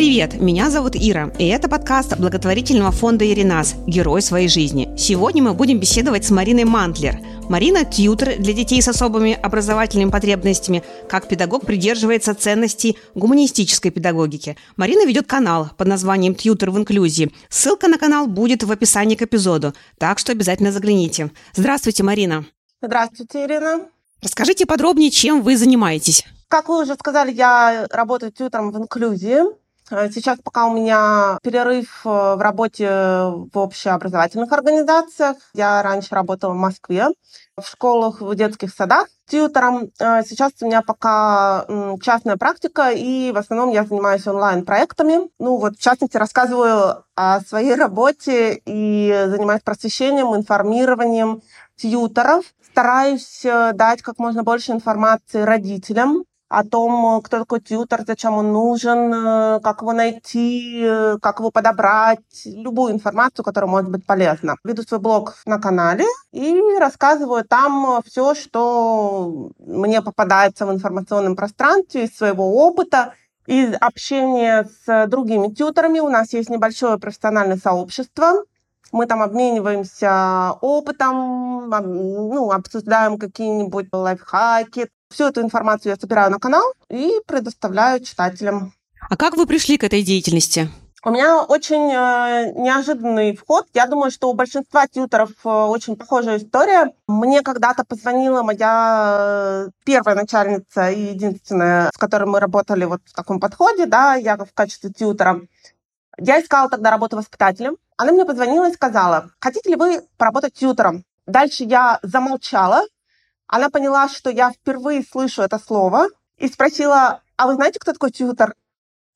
Привет, меня зовут Ира, и это подкаст благотворительного фонда «Иринас. Герой своей жизни». Сегодня мы будем беседовать с Мариной Мантлер. Марина – тьютер для детей с особыми образовательными потребностями. Как педагог придерживается ценностей гуманистической педагогики. Марина ведет канал под названием «Тьютер в инклюзии». Ссылка на канал будет в описании к эпизоду, так что обязательно загляните. Здравствуйте, Марина. Здравствуйте, Ирина. Расскажите подробнее, чем вы занимаетесь. Как вы уже сказали, я работаю тьютером в инклюзии. Э, сейчас пока у меня перерыв э, в работе в общеобразовательных организациях. Я раньше работала в Москве в школах, в детских садах тьютером. Э, сейчас у меня пока частная практика, и в основном я занимаюсь онлайн-проектами. Ну вот, в частности, рассказываю о своей работе и занимаюсь просвещением, информированием тьютеров. Стараюсь дать как можно больше информации родителям о том, кто такой тьютер, зачем он нужен, э, как его найти, э, как его подобрать, любую информацию, которая может быть полезна. Веду свой блог на канале и рассказываю там все, что мне попадается в информационном пространстве из своего опыта, из общения с другими тьютерами. У нас есть небольшое профессиональное сообщество, мы там обмениваемся опытом, ну, обсуждаем какие-нибудь лайфхаки, Всю эту информацию я собираю на канал и предоставляю читателям. А как вы пришли к этой деятельности? У меня очень э, неожиданный вход. Я думаю, что у большинства тьютеров э, очень похожая история. Мне когда-то позвонила моя э, первая начальница и единственная, с которой мы работали вот в таком подходе, да, я в качестве тьютера. Я искала тогда работу воспитателем. Она мне позвонила и сказала, хотите ли вы поработать тьютером? Дальше я замолчала, она поняла, что я впервые слышу это слово и спросила, а вы знаете, кто такой тьютер?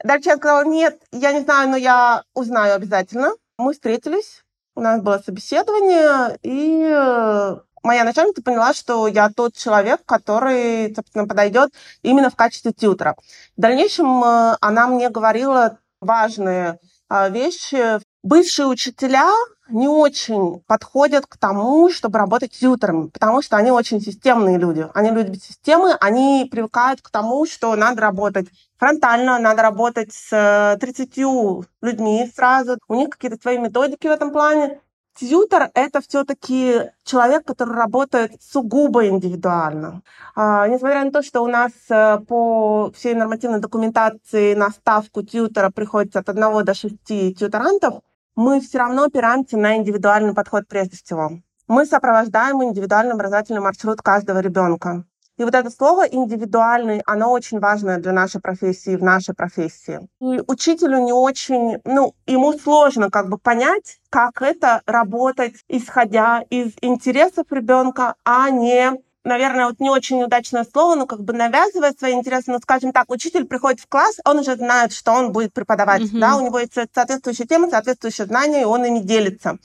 Дальше я сказала, нет, я не знаю, но я узнаю обязательно. Мы встретились, у нас было собеседование, и э, моя начальница поняла, что я тот человек, который, собственно, подойдет именно в качестве тьютера. В дальнейшем э, она мне говорила важные э, вещи. Бывшие учителя не очень подходят к тому, чтобы работать тьютерами, потому что они очень системные люди. Они любят системы, они привыкают к тому, что надо работать фронтально, надо работать с 30 э, людьми сразу. У них какие-то свои методики в этом плане. Тьютер — это все-таки человек, который работает сугубо индивидуально. А, несмотря на то, что у нас э, по всей нормативной документации на ставку тьютера приходится от 1 до 6 тьютерантов, мы все равно опираемся на индивидуальный подход прежде всего. Мы сопровождаем индивидуальный образовательный маршрут каждого ребенка. И вот это слово индивидуальный, оно очень важное для нашей профессии, в нашей профессии. И учителю не очень, ну, ему сложно как бы понять, как это работать, исходя из интересов ребенка, а не наверное, вот не очень удачное слово, но как бы навязывая свои интересы, ну, скажем так, учитель приходит в класс, он уже знает, что он будет преподавать, mm-hmm. да, у него есть соответствующие темы, соответствующие знания, и он ими делится.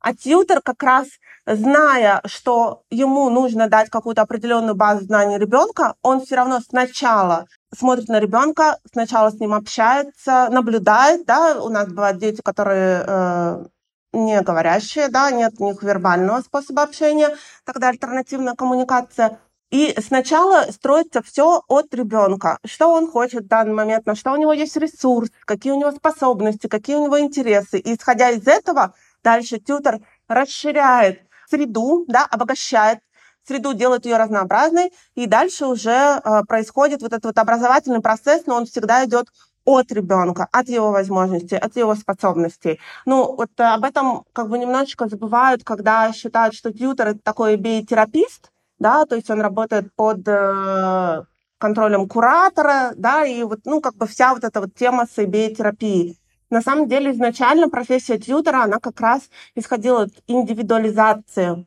А тьютер как раз, зная, что ему нужно дать какую-то определенную базу знаний ребенка, он все равно сначала смотрит на ребенка, сначала с ним общается, наблюдает, да, у нас бывают дети, которые э, не говорящие, да, нет у них вербального способа общения, тогда альтернативная коммуникация. И сначала строится все от ребенка. Что он хочет в данный момент, на что у него есть ресурс, какие у него способности, какие у него интересы. И исходя из этого, дальше тьютер расширяет среду, да, обогащает среду, делает ее разнообразной, и дальше уже э, происходит вот этот вот образовательный процесс, но он всегда идет от ребенка, от его возможностей, от его способностей. Ну, вот э, об этом как бы немножечко забывают, когда считают, что тьютер — это такой биотерапист, да, то есть он работает под э, контролем куратора, да, и вот, ну, как бы вся вот эта вот тема с биотерапией. На самом деле изначально профессия тьютера, она как раз исходила от индивидуализации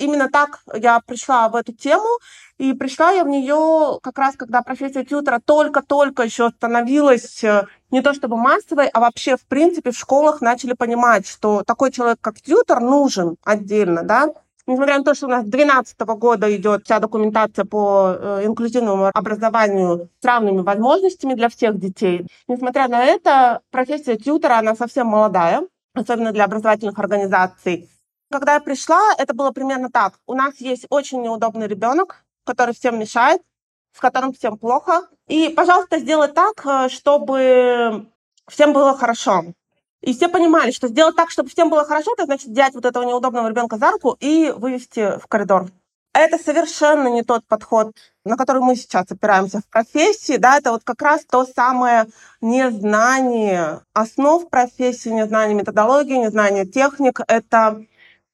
именно так я пришла в эту тему, и пришла я в нее как раз, когда профессия тьютера только-только еще становилась э, не то чтобы массовой, а вообще, в принципе, в школах начали понимать, что такой человек, как тьютер, нужен отдельно, да, Несмотря на то, что у нас с 2012 года идет вся документация по э, инклюзивному образованию с равными возможностями для всех детей, несмотря на это, профессия тьютера, она совсем молодая, особенно для образовательных организаций. Когда я пришла, это было примерно так. У нас есть очень неудобный ребенок, который всем мешает, с которым всем плохо. И, пожалуйста, сделай так, э, чтобы всем было хорошо. И все понимали, что сделать так, чтобы всем было хорошо, это значит взять вот этого неудобного ребенка за руку и вывести в коридор. Это совершенно не тот подход, на который мы сейчас опираемся в профессии. Да, это вот как раз то самое незнание основ профессии, незнание методологии, незнание техник. Это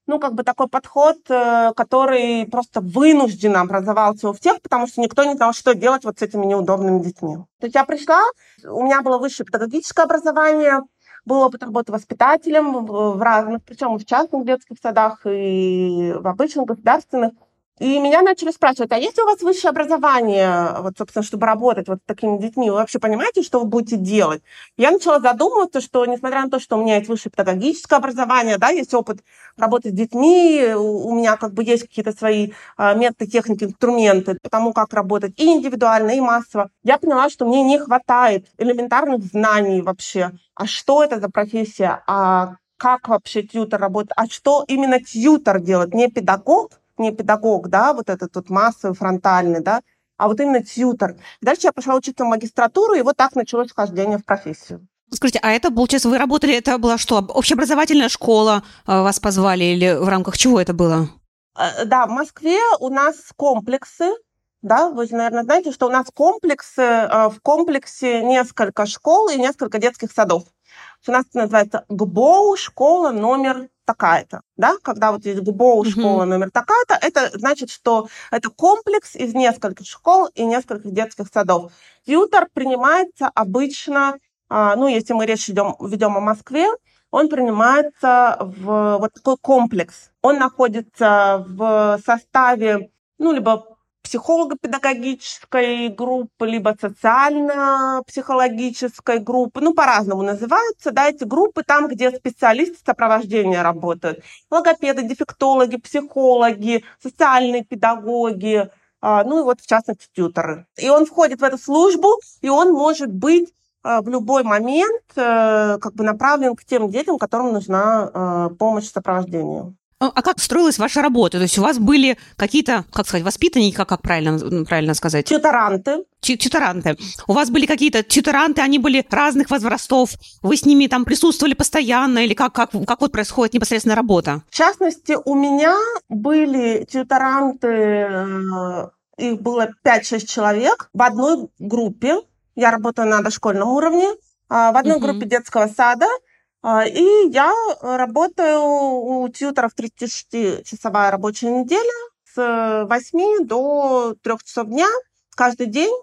ну, как бы такой подход, э, который просто вынужденно образовался у всех, потому что никто не знал, что делать вот с этими неудобными детьми. То есть я пришла, у меня было высшее педагогическое образование, был опыт работы воспитателем в разных, причем в частных детских садах и в обычных государственных. И меня начали спрашивать, а есть ли у вас высшее образование, вот, собственно, чтобы работать вот с такими детьми? Вы вообще понимаете, что вы будете делать? Я начала задумываться, что, несмотря на то, что у меня есть высшее педагогическое образование, да, есть опыт работы с детьми, у меня как бы есть какие-то свои а, методы, техники, инструменты по тому, как работать и индивидуально, и массово, я поняла, что мне не хватает элементарных знаний вообще. А что это за профессия? А как вообще тьютер работает? А что именно тьютер делает? Не педагог, не педагог, да, вот этот вот массовый, фронтальный, да, а вот именно тьютер. Дальше я пошла учиться в магистратуру, и вот так началось вхождение в профессию. Скажите, а это, получается, вы работали, это была что, общеобразовательная школа э, вас позвали или в рамках чего это было? Э, да, в Москве у нас комплексы, да, вы, наверное, знаете, что у нас комплексы, э, в комплексе несколько школ и несколько детских садов. У нас это называется ГБОУ, школа номер такая-то, да, когда вот есть ГБОУ, школа mm-hmm. номер такая-то, это значит, что это комплекс из нескольких школ и нескольких детских садов. Тьютор принимается обычно, а, ну, если мы речь идем, ведем о Москве, он принимается в вот такой комплекс. Он находится в составе, ну, либо психолого-педагогической группы, либо социально-психологической группы, ну, по-разному называются, да, эти группы там, где специалисты сопровождения работают. Логопеды, дефектологи, психологи, социальные педагоги, а, ну и вот в частности тьюторы. И он входит в эту службу, и он может быть а, в любой момент э, как бы направлен к тем детям, которым нужна э, помощь в сопровождении. А, а как строилась ваша работа? То есть у вас были какие-то, как сказать, воспитанники, как, как правильно, правильно сказать? Тюторанты. Тюторанты. У вас были какие-то тюторанты, они были разных возрастов. Вы с ними там присутствовали постоянно? Или как, как, как вот происходит непосредственно работа? В частности, у меня были тюторанты, э, их было 5-6 человек в одной группе. Я работаю на дошкольном уровне. А, в одной uh-huh. группе детского сада – и я работаю у тьютеров 36-часовая рабочая неделя с 8 до 3 часов дня каждый день.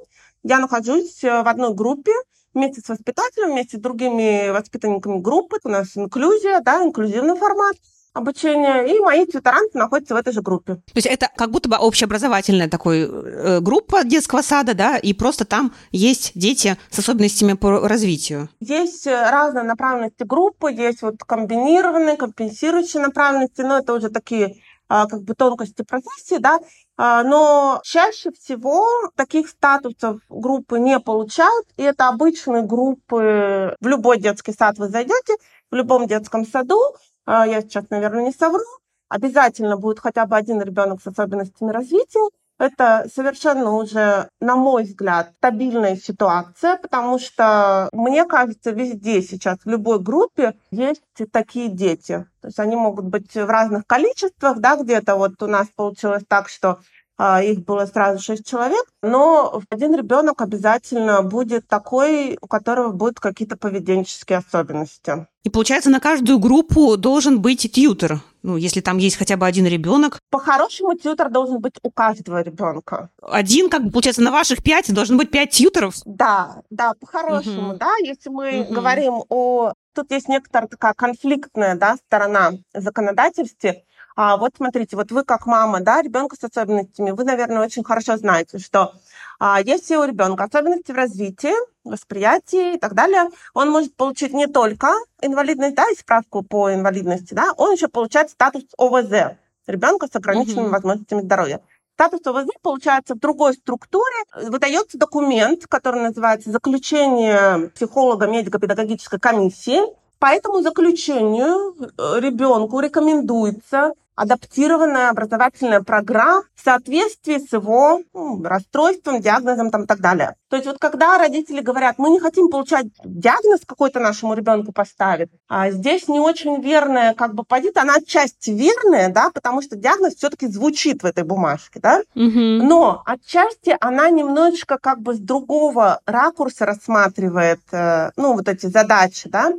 Я нахожусь в одной группе вместе с воспитателем, вместе с другими воспитанниками группы. У нас инклюзия, да, инклюзивный формат – обучения, и мои тьюторанты находятся в этой же группе. То есть это как будто бы общеобразовательная такой э, группа детского сада, да, и просто там есть дети с особенностями по развитию? Есть э, разные направленности группы, есть вот комбинированные, компенсирующие направленности, но это уже такие а, как бы тонкости профессии, да, а, но чаще всего таких статусов группы не получают, и это обычные группы. В любой детский сад вы зайдете, в любом детском саду, я сейчас, наверное, не совру, обязательно будет хотя бы один ребенок с особенностями развития. Это совершенно уже, на мой взгляд, стабильная ситуация, потому что, мне кажется, везде сейчас, в любой группе есть такие дети. То есть они могут быть в разных количествах, да, где-то вот у нас получилось так, что а, их было сразу шесть человек, но один ребенок обязательно будет такой, у которого будут какие-то поведенческие особенности. И получается, на каждую группу должен быть тьютер, ну, если там есть хотя бы один ребенок. По-хорошему, тьютер должен быть у каждого ребенка. Один, как бы, получается, на ваших пять должен быть пять тьютеров? Да, да, по-хорошему, угу. да. Если мы угу. говорим о... Тут есть некоторая такая конфликтная да, сторона законодательства, а вот смотрите, вот вы как мама, да, ребенка с особенностями, вы, наверное, очень хорошо знаете, что а, если у ребенка особенности в развитии, восприятии и так далее, он может получить не только инвалидность, да, и справку по инвалидности, да, он еще получает статус ОВЗ, ребенка с ограниченными угу. возможностями здоровья. Статус ОВЗ получается в другой структуре. Выдается документ, который называется «Заключение психолога медико-педагогической комиссии», по этому заключению э, ребенку рекомендуется адаптированная образовательная программа в соответствии с его ну, расстройством, диагнозом там, и так далее. То есть вот когда родители говорят, мы не хотим получать диагноз какой-то нашему ребенку поставит, а здесь не очень верная как бы позиция, она отчасти верная, да, потому что диагноз все-таки звучит в этой бумажке, да, угу. но отчасти она немножечко как бы с другого ракурса рассматривает, э, ну, вот эти задачи, да,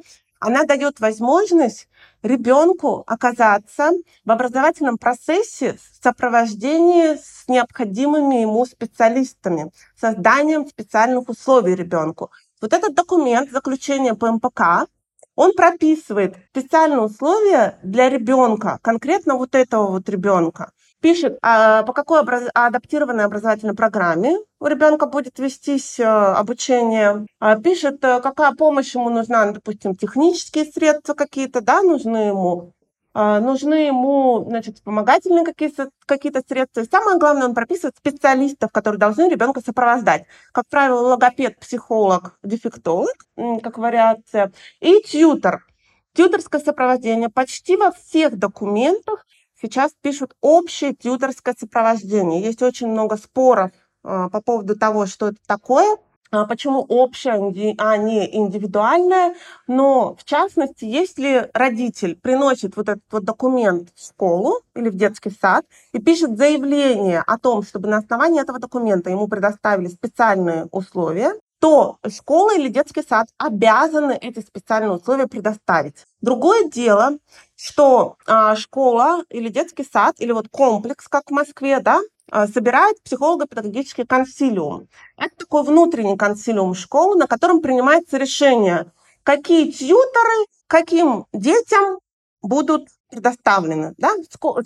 она дает возможность ребенку оказаться в образовательном процессе в сопровождении с необходимыми ему специалистами, созданием специальных условий ребенку. Вот этот документ, заключение по МПК, он прописывает специальные условия для ребенка, конкретно вот этого вот ребенка пишет, а, по какой образ... адаптированной образовательной программе у ребенка будет вестись а, обучение, а, пишет, а, какая помощь ему нужна, допустим, технические средства какие-то, да, нужны ему, а, нужны ему, значит, вспомогательные какие-то какие средства. И самое главное, он прописывает специалистов, которые должны ребенка сопровождать. Как правило, логопед, психолог, дефектолог, как вариация, и тьютер. Тьютерское сопровождение почти во всех документах сейчас пишут общее тьюторское сопровождение. Есть очень много споров а, по поводу того, что это такое, а, почему общее, а не индивидуальное. Но, в частности, если родитель приносит вот этот вот документ в школу или в детский сад и пишет заявление о том, чтобы на основании этого документа ему предоставили специальные условия, то школа или детский сад обязаны эти специальные условия предоставить. Другое дело, что а, школа или детский сад, или вот комплекс, как в Москве, да, а, собирает психолого-педагогический консилиум. Это такой внутренний консилиум школы, на котором принимается решение, какие тьюторы каким детям будут предоставлены, да?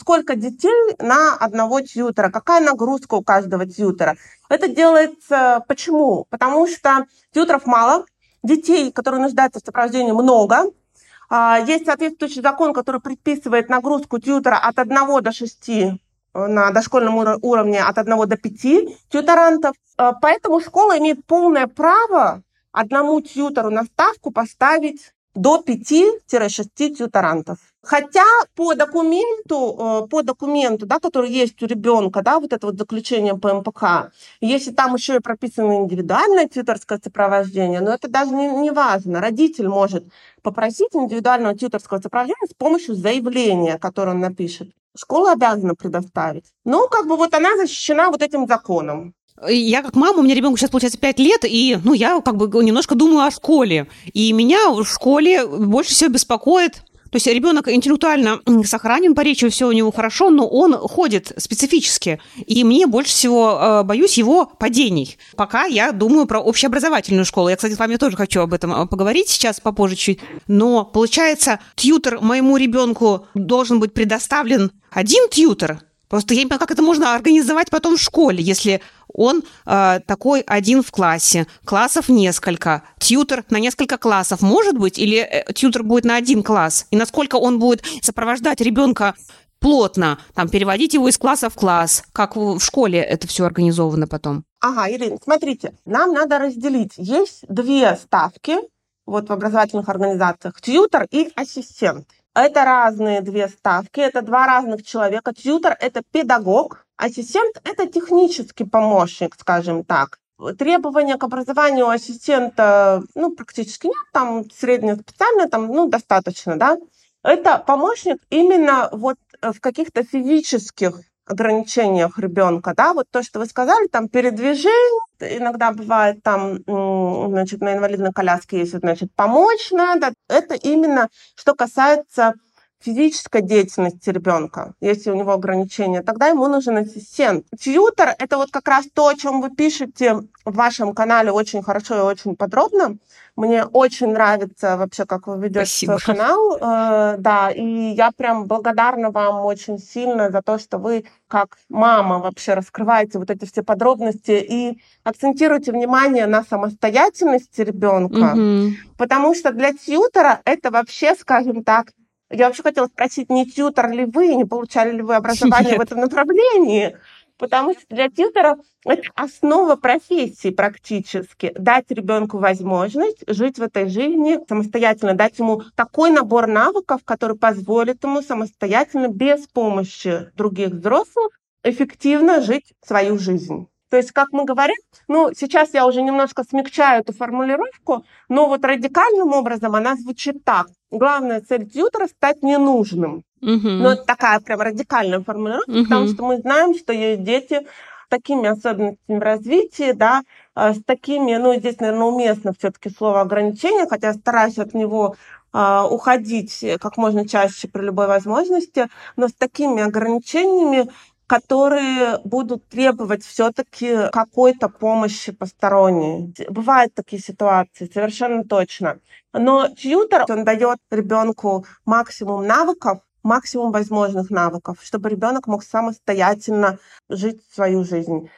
сколько детей на одного тьютера, какая нагрузка у каждого тьютера. Это делается почему? Потому что тьютеров мало, детей, которые нуждаются в сопровождении, много. А, есть соответствующий закон, который предписывает нагрузку тьютера от 1 до 6 э, на дошкольном уровне от 1 до 5 тьюторантов. А, поэтому школа имеет полное право одному тьютору на ставку поставить до 5-6 тьюторантов. Хотя по документу, э, по документу, да, который есть у ребенка, да, вот это вот заключение по МПК, если там еще и прописано индивидуальное тьюторское сопровождение, но это даже не, не важно. Родитель может попросить индивидуального тьюторского сопровождения с помощью заявления, которое он напишет. Школа обязана предоставить. Ну, как бы вот она защищена вот этим законом. Я как мама, у меня ребенку сейчас получается 5 лет, и ну, я как бы немножко думаю о школе. И меня в школе больше всего беспокоит то есть ребенок интеллектуально сохранен, по речи все у него хорошо, но он ходит специфически. И мне больше всего э, боюсь его падений. Пока я думаю про общеобразовательную школу. Я, кстати, с вами тоже хочу об этом э, поговорить сейчас попозже чуть. Но получается, тьютер моему ребенку должен быть предоставлен один тьютер, Просто я не понимаю, как это можно организовать потом в школе, если он э, такой один в классе, классов несколько, тьютер на несколько классов. Может быть, или э, тьютер будет на один класс, и насколько он будет сопровождать ребенка плотно, там, переводить его из класса в класс, как в школе это все организовано потом. Ага, Ирина, смотрите, нам надо разделить. Есть две ставки вот в образовательных организациях, тьютер и ассистент. Это разные две ставки, это два разных человека. Тьютер – это педагог, ассистент – это технический помощник, скажем так. Требования к образованию ассистента, ну, практически нет, там среднее специальное, там, ну, достаточно, да. Это помощник именно вот в каких-то физических ограничениях ребенка, да, вот то, что вы сказали, там передвижение, иногда бывает там, значит, на инвалидной коляске есть, значит, помочь надо. Это именно что касается физической деятельности ребенка, если у него ограничения, тогда ему нужен ассистент. Тьютер — это вот как раз то, о чем вы пишете в вашем канале очень хорошо и очень подробно. Мне очень нравится вообще, как вы ведете Спасибо. свой канал. Э, да, и я прям благодарна вам очень сильно за то, что вы как мама вообще раскрываете вот эти все подробности и акцентируете внимание на самостоятельности ребенка, угу. потому что для тьютера это вообще, скажем так, я вообще хотела спросить, не тьютер ли вы, не получали ли вы образование Нет. в этом направлении? Потому что для тьютеров это основа профессии практически. Дать ребенку возможность жить в этой жизни самостоятельно, дать ему такой набор навыков, который позволит ему самостоятельно, без помощи других взрослых, эффективно жить свою жизнь. То есть, как мы говорим, ну, сейчас я уже немножко смягчаю эту формулировку, но вот радикальным образом она звучит так. Главная цель тьютера — стать ненужным. Угу. Но это такая прям радикальная формулировка, угу. потому что мы знаем, что есть дети с такими особенностями в развитии, да, а, с такими, ну, здесь, наверное, уместно все-таки слово ограничения, хотя стараюсь от него а, уходить как можно чаще при любой возможности, но с такими ограничениями, которые будут требовать все-таки какой-то помощи посторонней. Бывают такие ситуации, совершенно точно. Но тьютер, он дает ребенку максимум навыков, максимум возможных навыков, чтобы ребенок мог самостоятельно жить свою жизнь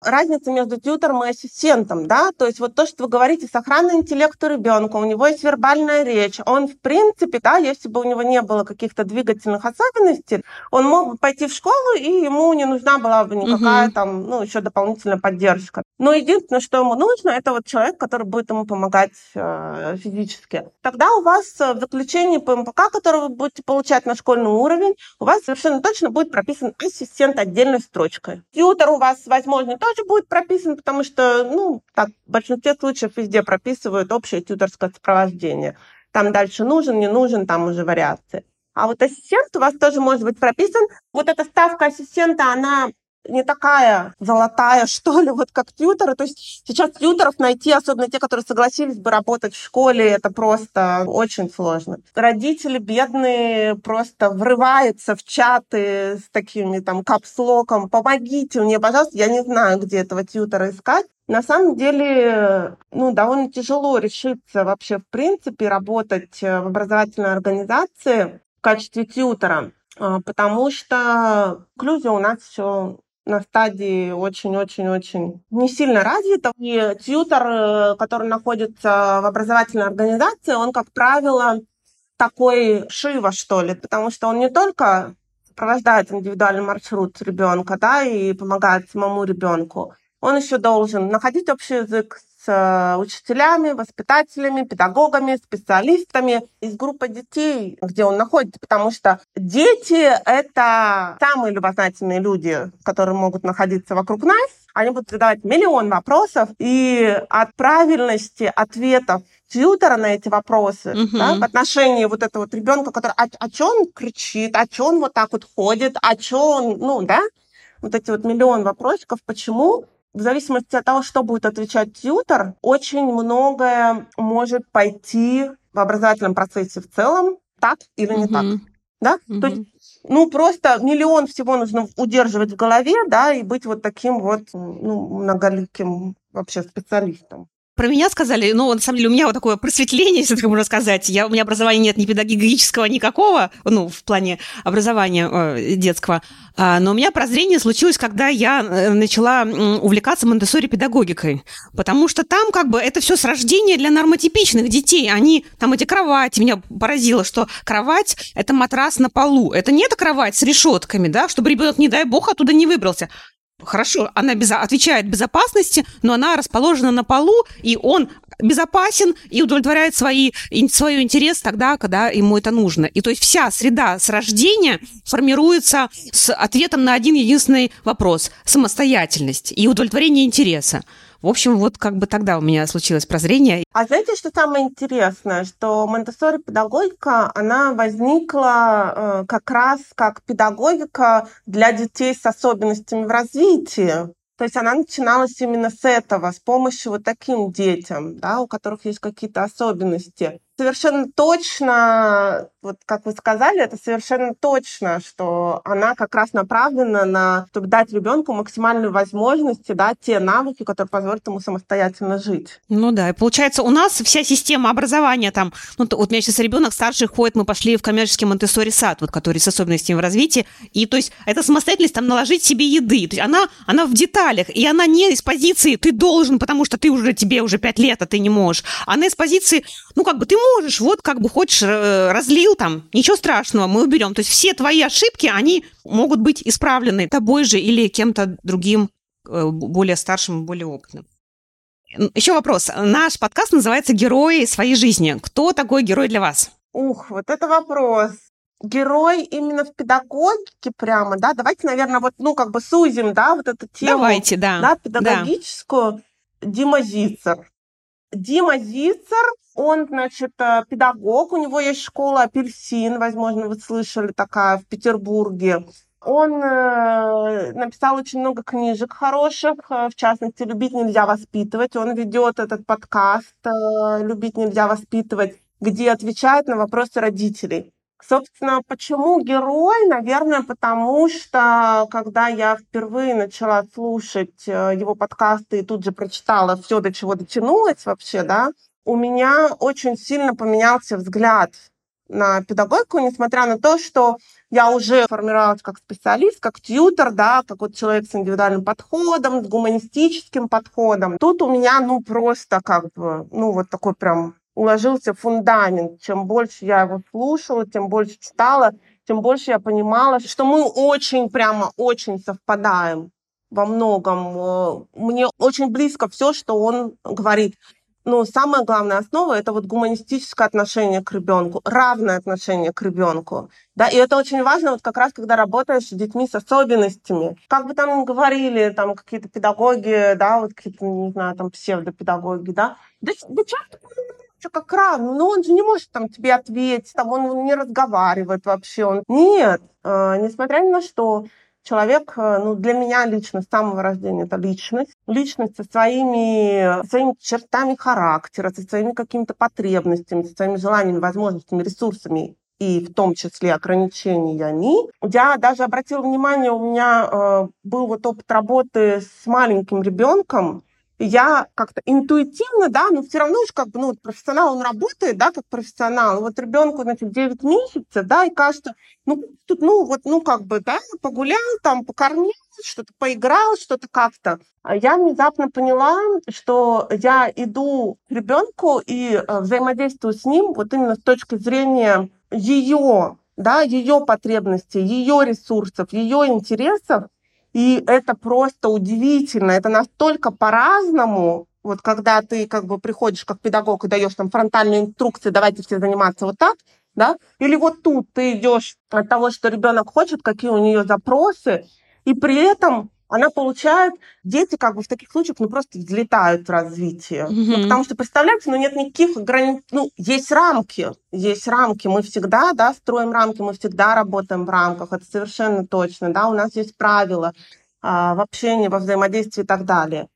разница между тьютором и ассистентом, да, то есть вот то, что вы говорите, сохранный интеллект у ребенка, у него есть вербальная речь, он в принципе, да, если бы у него не было каких-то двигательных особенностей, он мог бы пойти в школу, и ему не нужна была бы никакая угу. там, ну, еще дополнительная поддержка. Но единственное, что ему нужно, это вот человек, который будет ему помогать э, физически. Тогда у вас в заключении по МПК, который вы будете получать на школьный уровень, у вас совершенно точно будет прописан ассистент отдельной строчкой. Тьютор у вас, возможно, тоже будет прописан, потому что, ну, так, в большинстве случаев везде прописывают общее тьюторское сопровождение. Там дальше нужен, не нужен, там уже вариации. А вот ассистент у вас тоже может быть прописан. Вот эта ставка ассистента, она не такая золотая, что ли, вот как тьютеры. То есть сейчас тьютеров найти, особенно те, которые согласились бы работать в школе, это просто очень сложно. Родители бедные просто врываются в чаты с такими там капслоком. Помогите мне, пожалуйста. Я не знаю, где этого тьютера искать. На самом деле, ну, довольно тяжело решиться вообще, в принципе, работать в образовательной организации в качестве тьютера, а, потому что инклюзия у нас все на стадии очень-очень-очень не сильно развита. И тьютер, э, который находится в образовательной организации, он, как правило, такой шива, что ли, потому что он не только сопровождает индивидуальный маршрут ребенка, да, и помогает самому ребенку, он еще должен находить общий язык Э, учителями, воспитателями, педагогами, специалистами из группы детей, где он находится, потому что дети — это самые любознательные люди, которые могут находиться вокруг нас. Они будут задавать миллион вопросов, и от правильности ответов тьютера на эти вопросы uh-huh. да, в отношении вот этого вот ребенка, который а, а что он кричит, а что он вот так вот ходит, а что он, ну, да, вот эти вот миллион вопросиков, почему в зависимости от того, что будет отвечать тьютер, очень многое может пойти в образовательном процессе в целом, так или не mm-hmm. так. Да? Mm-hmm. То есть, ну, просто миллион всего нужно удерживать в голове, да, и быть вот таким вот ну, многоликим вообще специалистом. Про меня сказали, ну, на самом деле, у меня вот такое просветление, если так можно сказать. Я, у меня образования нет ни педагогического никакого, ну, в плане образования э, детского. А, но у меня прозрение случилось, когда я э, начала увлекаться монтессори педагогикой. Потому что там как бы это все с рождения для нормотипичных детей. Они, там эти кровати, меня поразило, что кровать – это матрас на полу. Это не эта кровать с решетками, да, чтобы ребенок, не дай бог, оттуда не выбрался. Хорошо, она без, отвечает безопасности, но она расположена на полу, и он безопасен и удовлетворяет свои, свой интерес тогда, когда ему это нужно. И то есть вся среда с рождения формируется с ответом на один единственный вопрос – самостоятельность и удовлетворение интереса. В общем, вот как бы тогда у меня случилось прозрение. А знаете, что самое интересное? Что монтессори педагогика, она возникла э, как раз как педагогика для детей с особенностями в развитии. То есть она начиналась именно с этого, с помощью вот таким детям, да, у которых есть какие-то особенности совершенно точно, вот как вы сказали, это совершенно точно, что она как раз направлена на, чтобы дать ребенку максимальную возможность, да, те навыки, которые позволят ему самостоятельно жить. Ну да, и получается, у нас вся система образования там, ну вот у меня сейчас ребенок старший ходит, мы пошли в коммерческий монте сад, вот который с особенностями в развитии, и то есть это самостоятельность там наложить себе еды, то есть она, она в деталях, и она не из позиции ты должен, потому что ты уже, тебе уже пять лет, а ты не можешь, она из позиции, ну, как бы ты можешь, вот как бы хочешь, э, разлил там, ничего страшного, мы уберем. То есть все твои ошибки, они могут быть исправлены тобой же или кем-то другим, э, более старшим, более опытным. Еще вопрос. Наш подкаст называется «Герои своей жизни». Кто такой герой для вас? Ух, вот это вопрос. Герой именно в педагогике прямо, да? Давайте, наверное, вот, ну, как бы сузим, да, вот эту тему. Давайте, да. Да, педагогическую. Да. Дима Зицер. Дима Зицер, он, значит, э, педагог, у него есть школа «Апельсин», возможно, вы слышали, такая в Петербурге. Он э, написал очень много книжек хороших, э, в частности, «Любить нельзя воспитывать». Он ведет этот подкаст э, «Любить нельзя воспитывать», где отвечает на вопросы родителей. Собственно, почему герой? Наверное, потому что, когда я впервые начала слушать его подкасты и тут же прочитала все, до чего дотянулась вообще, да, у меня очень сильно поменялся взгляд на педагогику, несмотря на то, что я уже формировалась как специалист, как тьютер, да, как вот человек с индивидуальным подходом, с гуманистическим подходом. Тут у меня, ну, просто как бы, ну, вот такой прям уложился фундамент. Чем больше я его слушала, тем больше читала, тем больше я понимала, что мы очень, прямо очень совпадаем во многом. Мне очень близко все, что он говорит. Но самая главная основа – это вот гуманистическое отношение к ребенку, равное отношение к ребенку. Да, и это очень важно, вот как раз когда работаешь с детьми с особенностями. Как бы там говорили, там какие-то педагоги, да, вот какие-то, не знаю, там псевдопедагоги, да, да, да часто что как равно, но он же не может там тебе ответить, там он не разговаривает вообще. Он... Нет, э, несмотря ни на что, человек, э, ну, для меня лично с самого рождения это личность. Личность со своими, своими чертами характера, со своими какими-то потребностями, со своими желаниями, возможностями, ресурсами и в том числе ограничениями. Я даже обратила внимание, у меня э, был вот опыт работы с маленьким ребенком, я как-то интуитивно, да, но все равно уж как бы, ну, профессионал, он работает, да, как профессионал. Вот ребенку, значит, 9 месяцев, да, и кажется, ну, тут, ну, вот, ну, как бы, да, погулял, там, покормил, что-то поиграл, что-то как-то. А я внезапно поняла, что я иду к ребенку и э, взаимодействую с ним вот именно с точки зрения ее, да, ее потребностей, ее ресурсов, ее интересов, и это просто удивительно. Это настолько по-разному. Вот когда ты как бы приходишь как педагог и даешь там фронтальные инструкции, давайте все заниматься вот так, да? Или вот тут ты идешь от того, что ребенок хочет, какие у нее запросы, и при этом она получает, дети как бы в таких случаях ну просто взлетают в развитии. Mm-hmm. Ну, потому что, представляете, ну нет никаких ограничений, ну есть рамки, есть рамки, мы всегда, да, строим рамки, мы всегда работаем в рамках, это совершенно точно, да, у нас есть правила а, в общении, во взаимодействии и так далее.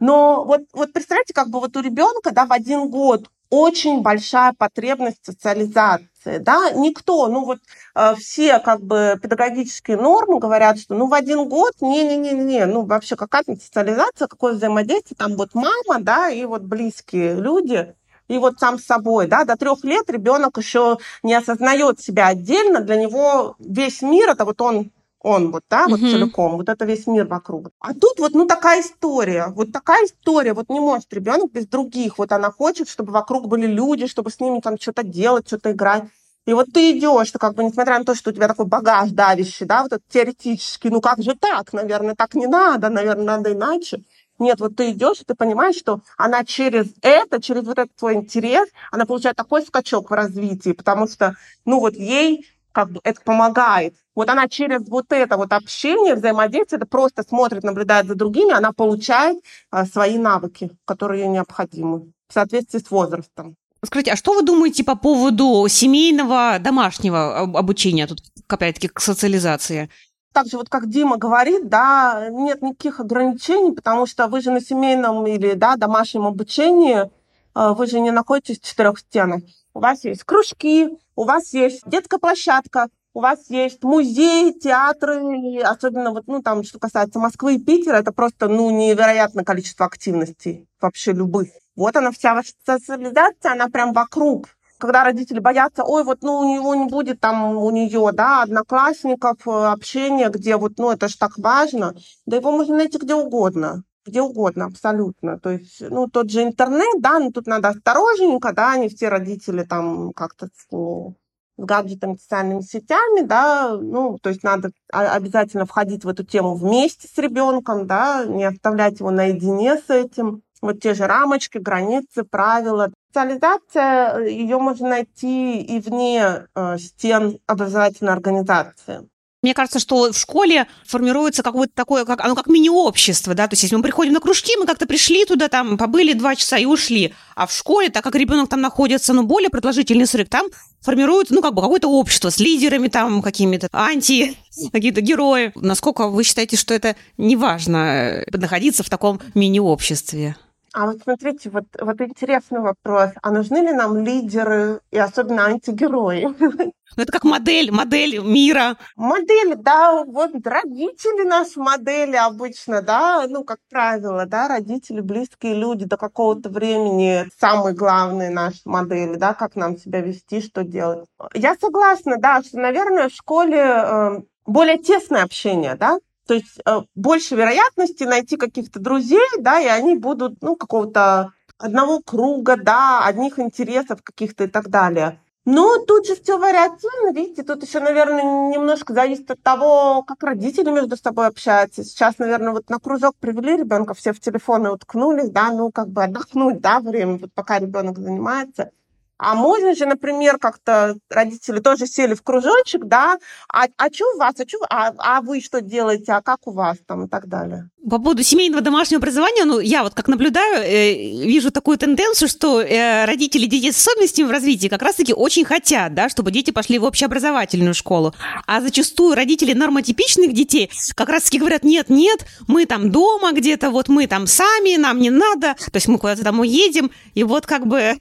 Но вот, вот представьте, как бы вот у ребенка, да, в один год очень большая потребность социализации, да, никто, ну вот э, все как бы педагогические нормы говорят, что ну в один год, не-не-не-не, ну вообще какая то социализация, какое взаимодействие, там вот мама, да, и вот близкие люди, и вот сам с собой, да, до трех лет ребенок еще не осознает себя отдельно, для него весь мир это вот он он вот, да, вот целиком, вот это весь мир вокруг. А тут вот, ну, такая история, вот такая история, вот не может ребенок без других, вот она хочет, чтобы вокруг были люди, чтобы с ними там что-то делать, что-то играть. И вот ты идешь, ты как бы, несмотря на то, что у тебя такой багаж давящий, да, вот этот теоретический, ну как же так, наверное, так не надо, наверное, надо иначе. Нет, вот ты идешь, и ты понимаешь, что она через это, через вот этот твой интерес, она получает такой скачок в развитии, потому что, ну вот ей как бы это помогает. Вот она через вот это вот общение, взаимодействие, это просто смотрит, наблюдает за другими, она получает а, свои навыки, которые ей необходимы в соответствии с возрастом. Скажите, а что вы думаете по поводу семейного, домашнего обучения, тут опять-таки к социализации? Так же вот как Дима говорит, да, нет никаких ограничений, потому что вы же на семейном или да, домашнем обучении, а, вы же не находитесь в четырех стенах. У вас есть кружки, у вас есть детская площадка, у вас есть музей, театры, особенно вот, ну, там, что касается Москвы и Питера, это просто, ну, невероятное количество активностей, вообще любых. Вот она вся ваша социализация, она прям вокруг. Когда родители боятся, ой, вот, ну, у него не будет там, у нее, да, одноклассников, э, общения, где вот, ну, это же так важно. Да его можно найти где угодно. Где угодно абсолютно. То есть, ну, тот же интернет, да, но тут надо осторожненько, да, не все родители там как-то с, с гаджетами, социальными сетями, да, ну, то есть надо обязательно входить в эту тему вместе с ребенком, да, не оставлять его наедине с этим. Вот те же рамочки, границы, правила. Социализация, ее можно найти и вне э, стен образовательной организации. Мне кажется, что в школе формируется какое-то такое, как, оно как мини-общество, да, то есть если мы приходим на кружки, мы как-то пришли туда, там, побыли два часа и ушли, а в школе, так как ребенок там находится, ну, более продолжительный срок, там формируется, ну, как бы какое-то общество с лидерами там, какими-то анти, какие-то герои. Насколько вы считаете, что это неважно э, находиться в таком мини-обществе? А вот смотрите, вот, вот интересный вопрос. А нужны ли нам лидеры и особенно антигерои? Ну, это как модель, модель мира. Модель, да, вот родители наши модели обычно, да, ну, как правило, да, родители, близкие люди до какого-то времени самые главные наши модели, да, как нам себя вести, что делать. Я согласна, да, что, наверное, в школе э, более тесное общение, да, то есть э, больше вероятности найти каких-то друзей, да, и они будут, ну, какого-то одного круга, да, одних интересов каких-то и так далее. Но тут же все вариативно, видите, тут еще, наверное, немножко зависит от того, как родители между собой общаются. Сейчас, наверное, вот на кружок привели ребенка, все в телефоны уткнулись, да, ну, как бы отдохнуть, да, время, вот пока ребенок занимается. А можно же, например, как-то родители тоже сели в кружочек, да, а, а что у вас, а, чё, а, а вы что делаете, а как у вас там и так далее. По поводу семейного домашнего образования, ну, я вот как наблюдаю, э, вижу такую тенденцию, что э, родители детей с особенностями в развитии как раз-таки очень хотят, да, чтобы дети пошли в общеобразовательную школу. А зачастую родители нормотипичных детей как раз-таки говорят, нет, нет, мы там дома где-то, вот мы там сами, нам не надо, то есть мы куда-то там уедем, и вот как бы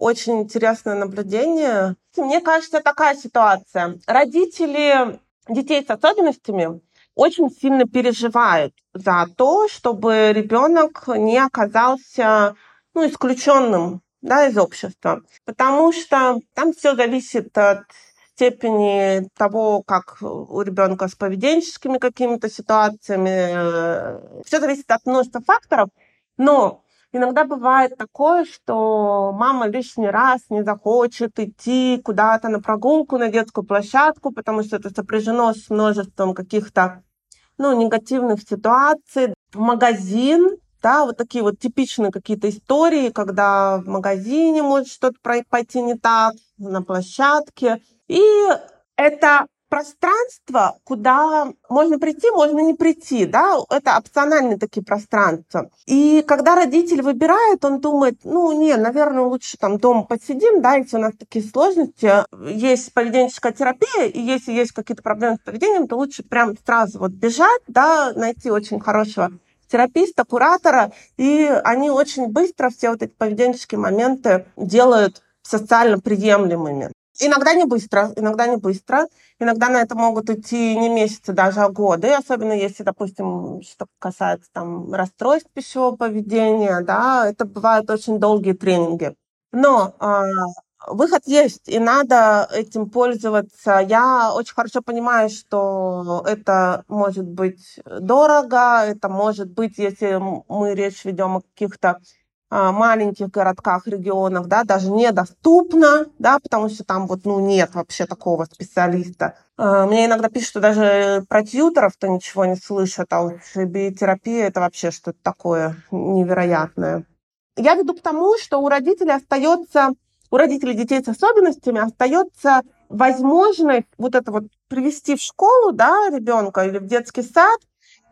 очень интересное наблюдение. Мне кажется, такая ситуация. Родители детей с особенностями очень сильно переживают за то, чтобы ребенок не оказался ну, исключенным да, из общества. Потому что там все зависит от степени того, как у ребенка с поведенческими какими-то ситуациями. Все зависит от множества факторов. Но Иногда бывает такое, что мама лишний раз не захочет идти куда-то на прогулку, на детскую площадку, потому что это сопряжено с множеством каких-то ну, негативных ситуаций. Магазин, да, вот такие вот типичные какие-то истории, когда в магазине может что-то пойти не так, на площадке. И это пространство, куда можно прийти, можно не прийти, да, это опциональные такие пространства. И когда родитель выбирает, он думает, ну, не, наверное, лучше там дома посидим, да, если у нас такие сложности, есть поведенческая терапия, и если есть какие-то проблемы с поведением, то лучше прям сразу вот бежать, да, найти очень хорошего тераписта, куратора, и они очень быстро все вот эти поведенческие моменты делают социально приемлемыми. Иногда не быстро, иногда не быстро. Иногда на это могут идти не месяцы, даже а годы, особенно если, допустим, что касается там расстройств пищевого поведения, да, это бывают очень долгие тренинги. Но э, выход есть, и надо этим пользоваться. Я очень хорошо понимаю, что это может быть дорого, это может быть, если мы речь ведем о каких-то маленьких городках, регионах, да, даже недоступно, да, потому что там вот, ну, нет вообще такого специалиста. А, мне иногда пишут, что даже про тьютеров-то ничего не слышат, а вот биотерапия – это вообще что-то такое невероятное. Я веду к тому, что у родителей остается, у родителей детей с особенностями остается возможность вот это вот привести в школу, да, ребенка или в детский сад,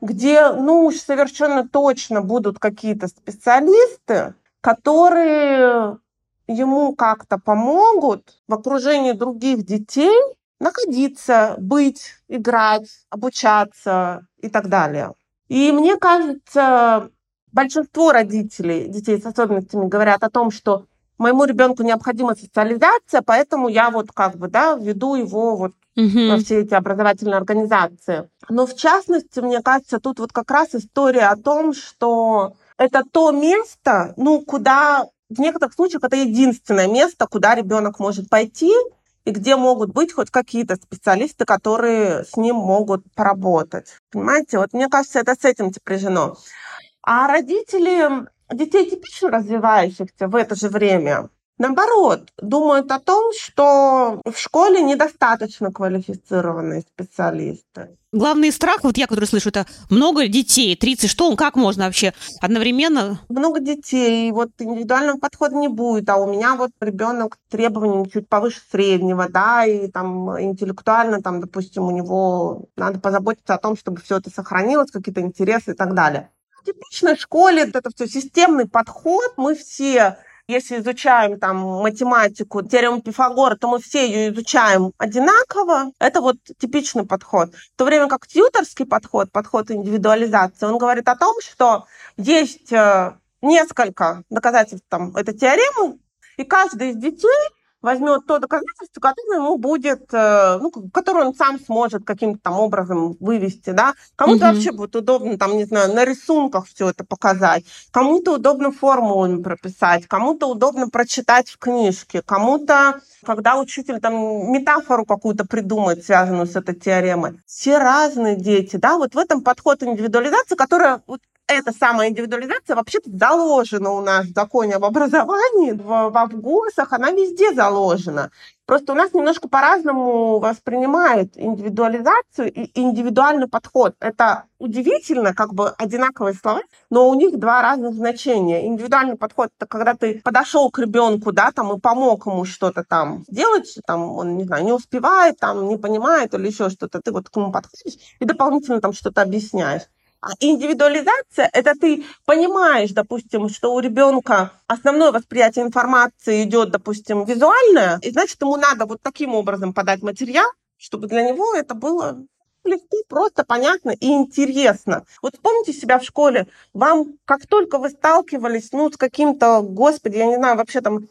где, ну уж совершенно точно будут какие-то специалисты, которые ему как-то помогут в окружении других детей находиться, быть, играть, обучаться и так далее. И мне кажется, большинство родителей детей с особенностями говорят о том, что моему ребенку необходима социализация, поэтому я вот как бы, да, веду его вот угу. во все эти образовательные организации. Но в частности, мне кажется, тут вот как раз история о том, что это то место, ну, куда в некоторых случаях это единственное место, куда ребенок может пойти и где могут быть хоть какие-то специалисты, которые с ним могут поработать. Понимаете, вот мне кажется, это с этим сопряжено. А родители детей типично развивающихся в это же время наоборот, думают о том, что в школе недостаточно квалифицированные специалисты. Главный страх, вот я, который слышу, это много детей, 30, что, как можно вообще одновременно? Много детей, вот индивидуального подхода не будет, а у меня вот ребенок требованиями чуть повыше среднего, да, и там интеллектуально, там, допустим, у него надо позаботиться о том, чтобы все это сохранилось, какие-то интересы и так далее. Типичной школе это все системный подход, мы все если изучаем там математику, теорему Пифагора, то мы все ее изучаем одинаково. Это вот типичный подход. В то время как тьюторский подход, подход индивидуализации, он говорит о том, что есть э, несколько доказательств там, этой теоремы, и каждый из детей возьмет то доказательство, которое ему будет, э, ну, которое он сам сможет каким-то там образом вывести, да. Кому-то угу. вообще будет удобно, там, не знаю, на рисунках все это показать, кому-то удобно формулами прописать, кому-то удобно прочитать в книжке, кому-то, когда учитель там метафору какую-то придумает, связанную с этой теоремой. Все разные дети, да, вот в этом подход индивидуализации, которая вот эта самая индивидуализация вообще-то заложена у нас в законе об образовании, в, в ВГОСах, она везде заложена. Просто у нас немножко по-разному воспринимают индивидуализацию и индивидуальный подход. Это удивительно, как бы одинаковые слова, но у них два разных значения. Индивидуальный подход — это когда ты подошел к ребенку, да, там, и помог ему что-то там сделать, там, он, не знаю, не успевает, там, не понимает или еще что-то, ты вот к нему подходишь и дополнительно там что-то объясняешь. А индивидуализация – это ты понимаешь, допустим, что у ребенка основное восприятие информации идет, допустим, визуальное, и значит, ему надо вот таким образом подать материал, чтобы для него это было легко, просто, понятно и интересно. Вот помните себя в школе, вам как только вы сталкивались, ну, с каким-то, господи, я не знаю, вообще там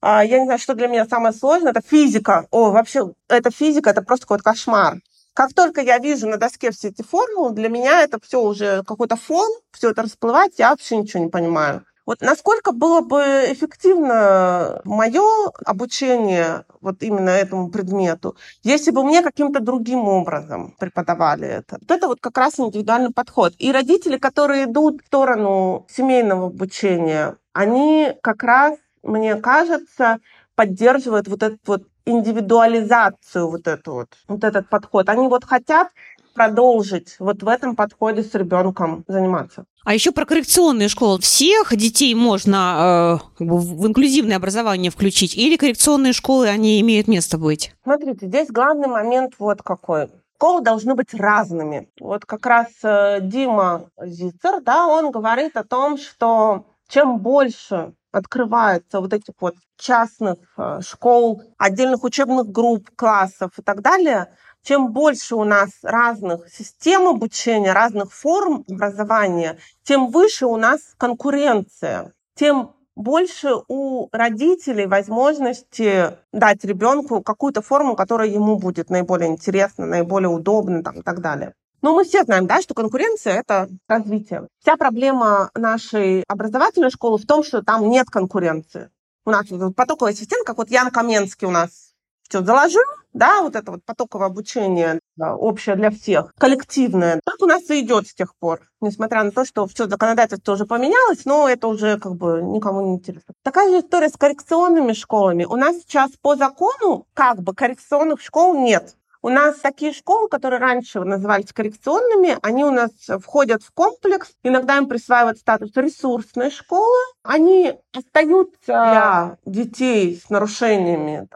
а, я не знаю, что для меня самое сложное, это физика. О, вообще, это физика, это просто какой-то кошмар. Как только я вижу на доске все эти формулы, для меня это все уже какой-то фон, все это расплывается, я вообще ничего не понимаю. Вот насколько было бы эффективно мое обучение вот именно этому предмету, если бы мне каким-то другим образом преподавали это. Вот это вот как раз индивидуальный подход. И родители, которые идут в сторону семейного обучения, они как раз, мне кажется, поддерживают вот этот вот индивидуализацию вот эту вот, вот этот подход. Они вот хотят продолжить вот в этом подходе с ребенком заниматься. А еще про коррекционные школы. Всех детей можно э, как бы в инклюзивное образование включить? Или коррекционные школы, они имеют место быть? Смотрите, здесь главный момент вот какой. Школы должны быть разными. Вот как раз э, Дима Зицер, да, он говорит о том, что чем больше открывается вот этих вот частных э, школ, отдельных учебных групп, классов и так далее, чем больше у нас разных систем обучения, разных форм образования, тем выше у нас конкуренция, тем больше у родителей возможности дать ребенку какую-то форму, которая ему будет наиболее интересна, наиболее удобна там, и так далее. Но мы все знаем, да, что конкуренция – это развитие. Вся проблема нашей образовательной школы в том, что там нет конкуренции. У нас потоковая система, как вот Ян Каменский у нас все заложил, да, вот это вот потоковое обучение да, общее для всех, коллективное. Так у нас и идет с тех пор, несмотря на то, что все законодательство уже поменялось, но это уже как бы никому не интересно. Такая же история с коррекционными школами. У нас сейчас по закону как бы коррекционных школ нет. У нас такие школы, которые раньше назывались коррекционными, они у нас входят в комплекс. Иногда им присваивают статус ресурсной школы. Они остаются для детей с нарушениями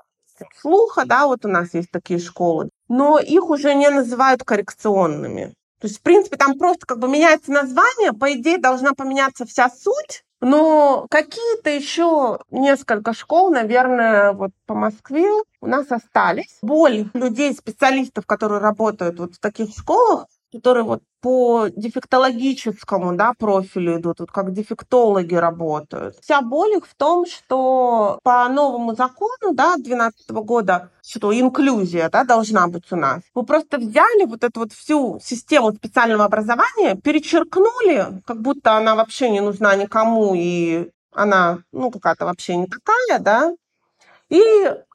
слуха, да, вот у нас есть такие школы, но их уже не называют коррекционными. То есть, в принципе, там просто как бы меняется название, по идее должна поменяться вся суть, но какие-то еще несколько школ, наверное, вот по Москве у нас остались. Боль людей, специалистов, которые работают вот в таких школах, которые вот по дефектологическому да, профилю идут, вот как дефектологи работают. Вся боль их в том, что по новому закону да, 2012 года что инклюзия да, должна быть у нас. Мы просто взяли вот эту вот всю систему специального образования, перечеркнули, как будто она вообще не нужна никому, и она ну, какая-то вообще не такая, да, и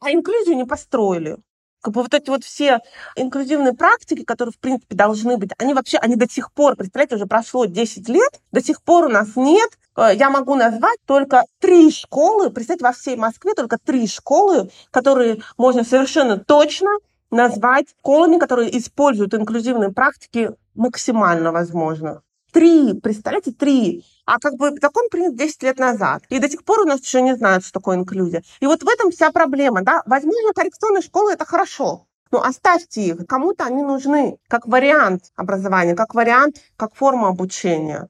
а инклюзию не построили. Как бы вот эти вот все инклюзивные практики, которые, в принципе, должны быть, они вообще, они до сих пор, представляете, уже прошло 10 лет, до сих пор у нас нет. Э, я могу назвать только три школы, представьте, во всей Москве только три школы, которые можно совершенно точно назвать школами, которые используют инклюзивные практики максимально возможно. Три, представляете, три. А как бы закон принят 10 лет назад. И до сих пор у нас еще не знают, что такое инклюзия. И вот в этом вся проблема. Да? Возможно, коррекционные школы – это хорошо. Но оставьте их. Кому-то они нужны как вариант образования, как вариант, как форма обучения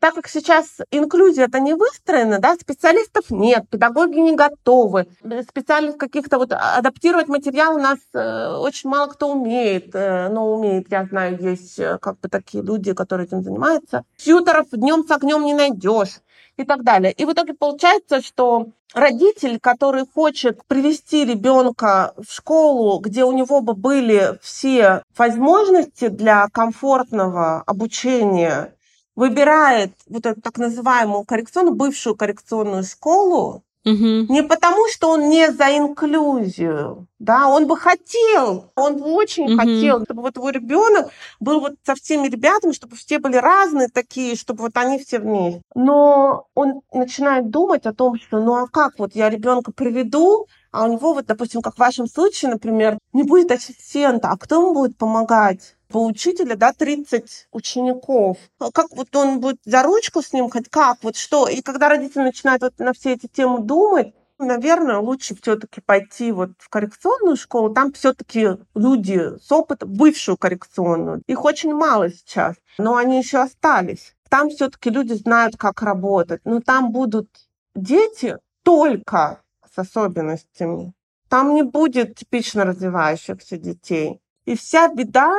так как сейчас инклюзия это не выстроена, да, специалистов нет, педагоги не готовы, специальных каких-то вот а, адаптировать материал у нас э, очень мало кто умеет, э, но умеет, я знаю, есть э, как бы такие люди, которые этим занимаются. Тьютеров днем с огнем не найдешь и так далее. И в итоге получается, что родитель, который хочет привести ребенка в школу, где у него бы были все возможности для комфортного обучения выбирает вот эту так называемую коррекционную, бывшую коррекционную школу, Угу. Не потому, что он не за инклюзию, да, он бы хотел, он бы очень угу. хотел, чтобы вот его ребенок был вот со всеми ребятами, чтобы все были разные такие, чтобы вот они все вместе. Но он начинает думать о том, что ну а как вот я ребенка приведу, а у него вот, допустим, как в вашем случае, например, не будет ассистента, а кто ему будет помогать? По учителя, да, 30 учеников. А как вот он будет за ручку с ним хоть как, вот что? И когда родители начинают вот на все эти темы думать, наверное, лучше все-таки пойти вот в коррекционную школу. Там все-таки люди с опытом, бывшую коррекционную. Их очень мало сейчас, но они еще остались. Там все-таки люди знают, как работать. Но там будут дети только с особенностями. Там не будет типично развивающихся детей. И вся беда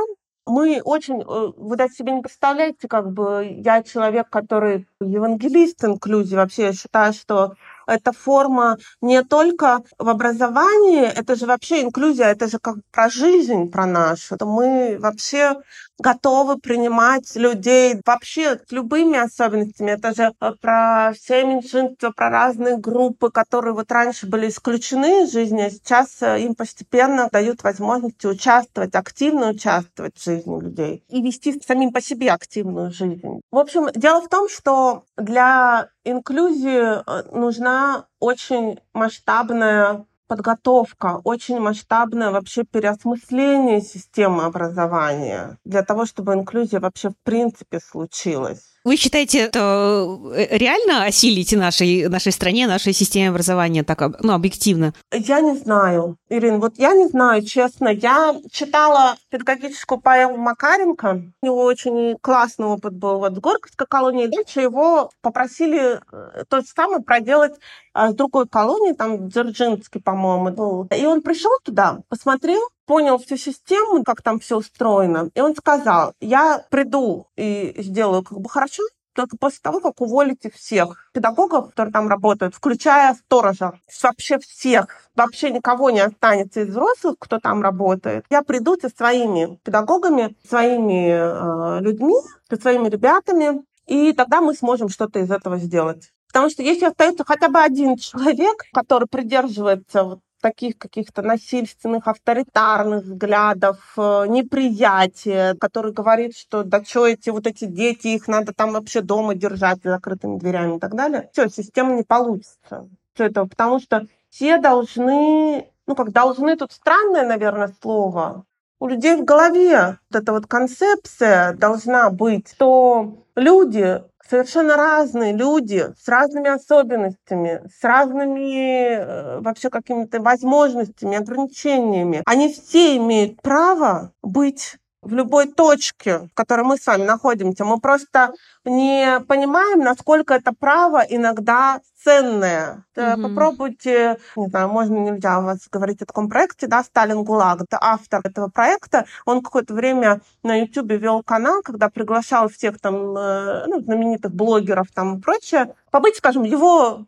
мы очень, э, вы даже себе не представляете, как бы я человек, который евангелист инклюзии, вообще я считаю, что это форма не только в образовании, это же вообще инклюзия, это же как про жизнь, про нашу. Это мы вообще готовы принимать людей вообще с любыми особенностями. Это же э, про все меньшинства, про разные группы, которые вот раньше были исключены из жизни, а сейчас э, им постепенно дают возможность участвовать, активно участвовать в жизни людей и вести самим по себе активную жизнь. В общем, дело в том, что для инклюзии э, нужна очень масштабная подготовка, очень масштабное вообще переосмысление системы образования для того, чтобы инклюзия вообще в принципе случилась. Вы считаете, это э, реально осилить нашей, нашей стране, нашей системе образования так ну, объективно? Я не знаю, Ирина, вот я не знаю, честно. Я читала педагогическую поэму Макаренко. У него очень классный опыт был вот в Горьковской колонии. Дальше его попросили э, то же самое проделать а, с другой колонии, там Дзержинский, по-моему, был. И он пришел туда, посмотрел, понял всю систему, как там все устроено, и он сказал, я приду и сделаю как бы хорошо, только после того, как уволите всех педагогов, которые там работают, включая сторожа, вообще всех, вообще никого не останется из взрослых, кто там работает. Я приду со своими педагогами, своими э, людьми, со своими ребятами, и тогда мы сможем что-то из этого сделать. Потому что если остается хотя бы один человек, который придерживается вот таких каких-то насильственных, авторитарных взглядов, э, неприятия, который говорит, что да что эти вот эти дети, их надо там вообще дома держать закрытыми дверями и так далее. Все, система не получится. Все это, потому что все должны, ну как должны, тут странное, наверное, слово, у людей в голове вот эта вот концепция должна быть, что люди совершенно разные люди с разными особенностями, с разными э, вообще какими-то возможностями, ограничениями. Они все имеют право быть в любой точке, в которой мы с вами находимся. Мы просто не понимаем, насколько это право иногда ценное. Mm-hmm. Попробуйте, не знаю, можно, нельзя у вас говорить о таком проекте, да, Сталин ГУЛАГ, это автор этого проекта. Он какое-то время на YouTube вел канал, когда приглашал всех там, э, ну, знаменитых блогеров там и прочее, побыть, скажем, его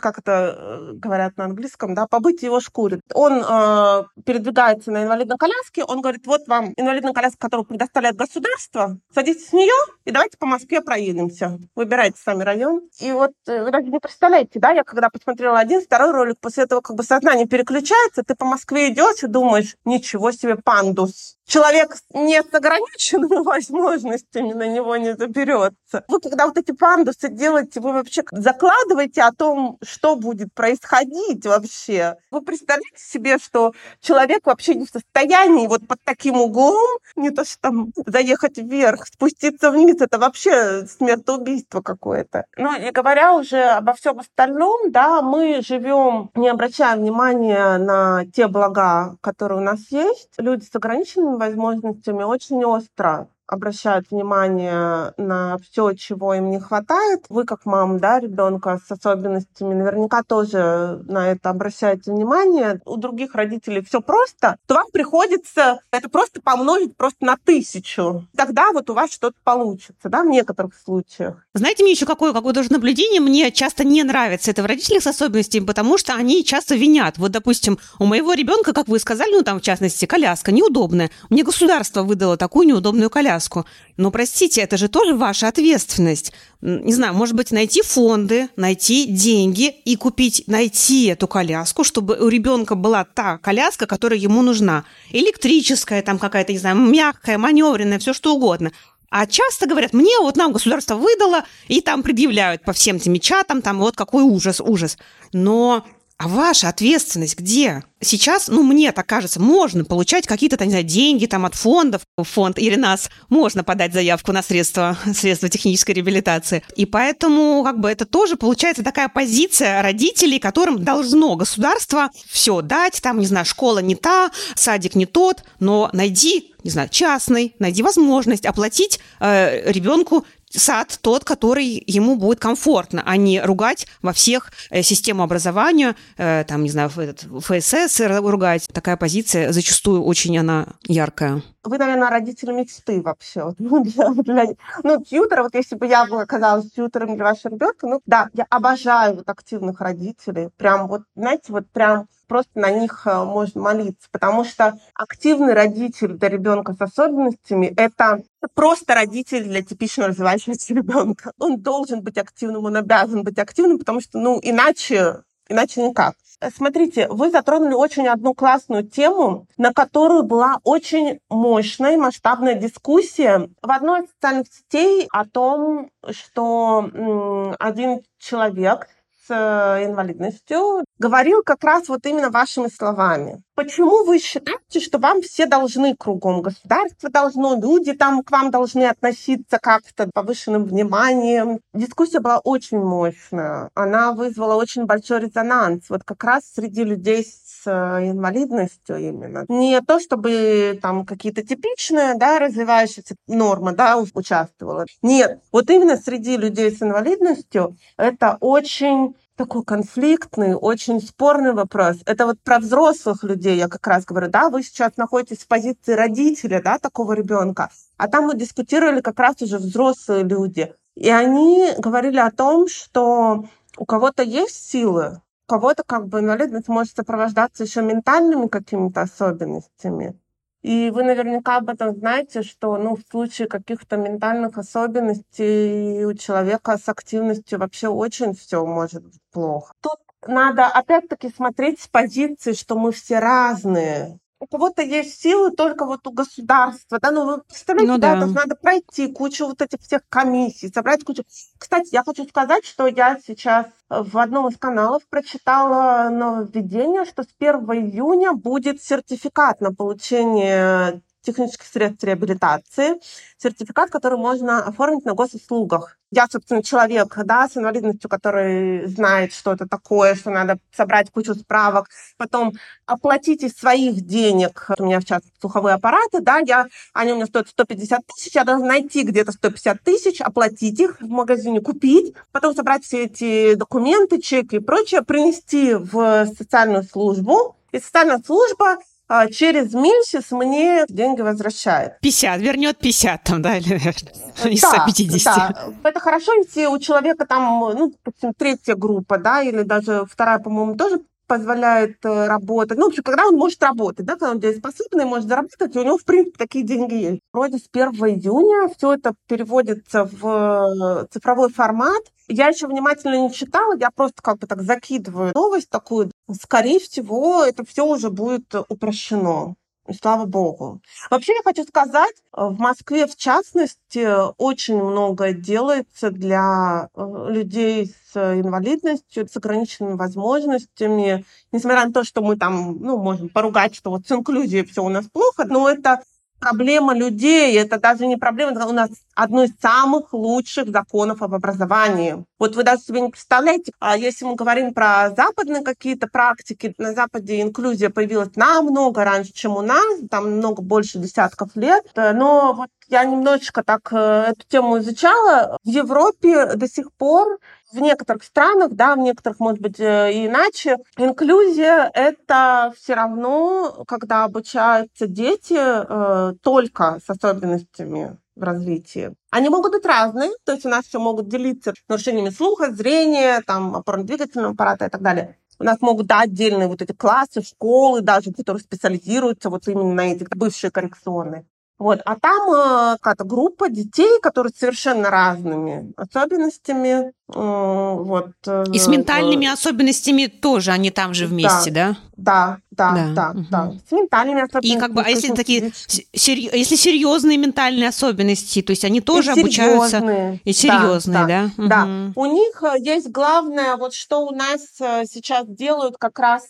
как это э, говорят на английском, да, побыть его шкуре. Он э, передвигается на инвалидной коляске, он говорит, вот вам инвалидная коляска, которую предоставляет государство, садитесь в нее и давайте по Москве проедемся. Выбирайте сами район. И вот э, вы даже не представляете, да, я когда посмотрела один, второй ролик, после этого как бы сознание переключается, ты по Москве идешь и думаешь, ничего себе пандус, человек не с ограниченными возможностями на него не заберется. Вы когда вот эти пандусы делаете, вы вообще закладываете о том, что будет происходить вообще. Вы представляете себе, что человек вообще не в состоянии вот под таким углом, не то что там заехать вверх, спуститься вниз, это вообще смертоубийство какое-то. Ну и говоря уже обо всем остальном, да, мы живем, не обращая внимания на те блага, которые у нас есть. Люди с ограниченными возможностями очень остро обращают внимание на все, чего им не хватает. Вы, как мама, да, ребенка с особенностями, наверняка тоже на это обращаете внимание. У других родителей все просто, то вам приходится это просто помножить просто на тысячу. Тогда вот у вас что-то получится, да, в некоторых случаях. Знаете, мне еще какое, какое даже наблюдение мне часто не нравится. Это в родителях с особенностями, потому что они часто винят. Вот, допустим, у моего ребенка, как вы сказали, ну там в частности, коляска неудобная. Мне государство выдало такую неудобную коляску коляску. Но, простите, это же тоже ваша ответственность. Не знаю, может быть, найти фонды, найти деньги и купить, найти эту коляску, чтобы у ребенка была та коляска, которая ему нужна. Электрическая, там какая-то, не знаю, мягкая, маневренная, все что угодно. А часто говорят, мне вот нам государство выдало, и там предъявляют по всем этим чатам, там вот какой ужас, ужас. Но а ваша ответственность где? Сейчас, ну, мне так кажется, можно получать какие-то, не знаю, деньги там от фондов. Фонд Иринас можно подать заявку на средства, средства технической реабилитации. И поэтому, как бы, это тоже получается такая позиция родителей, которым должно государство все дать. Там, не знаю, школа не та, садик не тот, но найди не знаю, частный, найди возможность оплатить э, ребенку сад тот, который ему будет комфортно, а не ругать во всех э, систему образования, э, там, не знаю, этот, ФСС ругать. Такая позиция зачастую очень она яркая. Вы, наверное, родители мечты вообще. Ну, для, для, ну, тьютер, вот если бы я оказалась тьютером для вашего ребенка, ну, да, я обожаю вот активных родителей. Прям вот, знаете, вот прям просто на них э, можно молиться, потому что активный родитель для ребенка с особенностями – это просто родитель для типично развивающегося ребенка. Он должен быть активным, он обязан быть активным, потому что, ну, иначе, иначе никак. Э, смотрите, вы затронули очень одну классную тему, на которую была очень мощная масштабная дискуссия в одной из социальных сетей о том, что один человек инвалидностью говорил как раз вот именно вашими словами. Почему вы считаете, что вам все должны кругом? Государство должно, люди там к вам должны относиться как-то повышенным вниманием. Дискуссия была очень мощная. Она вызвала очень большой резонанс. Вот как раз среди людей с э, инвалидностью именно. Не то, чтобы там какие-то типичные, да, развивающиеся нормы, да, участвовала. Нет, вот именно среди людей с инвалидностью это очень такой конфликтный, очень спорный вопрос. Это вот про взрослых людей я как раз говорю, да, вы сейчас находитесь в позиции родителя, да, такого ребенка, а там мы дискутировали как раз уже взрослые люди. И они говорили о том, что у кого-то есть силы, у кого-то как бы инвалидность может сопровождаться еще ментальными какими-то особенностями. И вы наверняка об этом знаете, что ну, в случае каких-то ментальных особенностей у человека с активностью вообще очень все может быть плохо. Тут надо опять-таки смотреть с позиции, что мы все разные у кого-то есть силы только вот у государства, да, ну вы представляете, ну, да, да. надо пройти кучу вот этих всех комиссий, собрать кучу. Кстати, я хочу сказать, что я сейчас в одном из каналов прочитала нововведение, что с 1 июня будет сертификат на получение технических средств реабилитации, сертификат, который можно оформить на госуслугах. Я, собственно, человек да, с инвалидностью, который знает, что это такое, что надо собрать кучу справок, потом оплатить из своих денег. У меня сейчас слуховые аппараты, да, я, они у меня стоят 150 тысяч, я должна найти где-то 150 тысяч, оплатить их в магазине, купить, потом собрать все эти документы, чеки и прочее, принести в социальную службу, и социальная служба а через месяц мне деньги возвращает. 50, вернет 50 там, да, или из да, 150. Да. Это хорошо, если у человека там, ну, допустим, третья группа, да, или даже вторая, по-моему, тоже позволяет э, работать. Ну, в общем, когда он может работать, да, когда он дееспособный, может заработать, и у него, в принципе, такие деньги есть. Вроде с 1 июня все это переводится в э, цифровой формат. Я еще внимательно не читала, я просто как бы так закидываю новость такую. Скорее всего, это все уже будет упрощено. Слава богу. Вообще я хочу сказать, в Москве в частности очень много делается для э, людей с инвалидностью, с ограниченными возможностями. Несмотря на то, что мы там ну, можем поругать, что вот с инклюзией все у нас плохо, но это проблема людей, это даже не проблема, у нас одно из самых лучших законов об образовании. Вот вы даже себе не представляете, а если мы говорим про западные какие-то практики, на Западе инклюзия появилась намного раньше, чем у нас, там много больше десятков лет, но вот я немножечко так э, эту тему изучала. В Европе до сих пор в некоторых странах, да, в некоторых, может быть, э, иначе, инклюзия — это все равно, когда обучаются дети э, только с особенностями в развитии. Они могут быть разные, то есть у нас все могут делиться нарушениями слуха, зрения, там, опорно-двигательного аппарата и так далее. У нас могут дать отдельные вот эти классы, школы даже, которые специализируются вот именно на этих бывшие коррекционные. Вот. А там э, какая-то группа детей, которые совершенно разными особенностями. Э, вот, э, И с ментальными э, особенностями тоже они там же вместе, да? Да, да, да, да. Угу. да. С ментальными особенностями. И как бы, а если такие, серь... если серьезные ментальные особенности, то есть они тоже и обучаются... И серьезные, да? Да, да. Угу. У них есть главное, вот что у нас сейчас делают как раз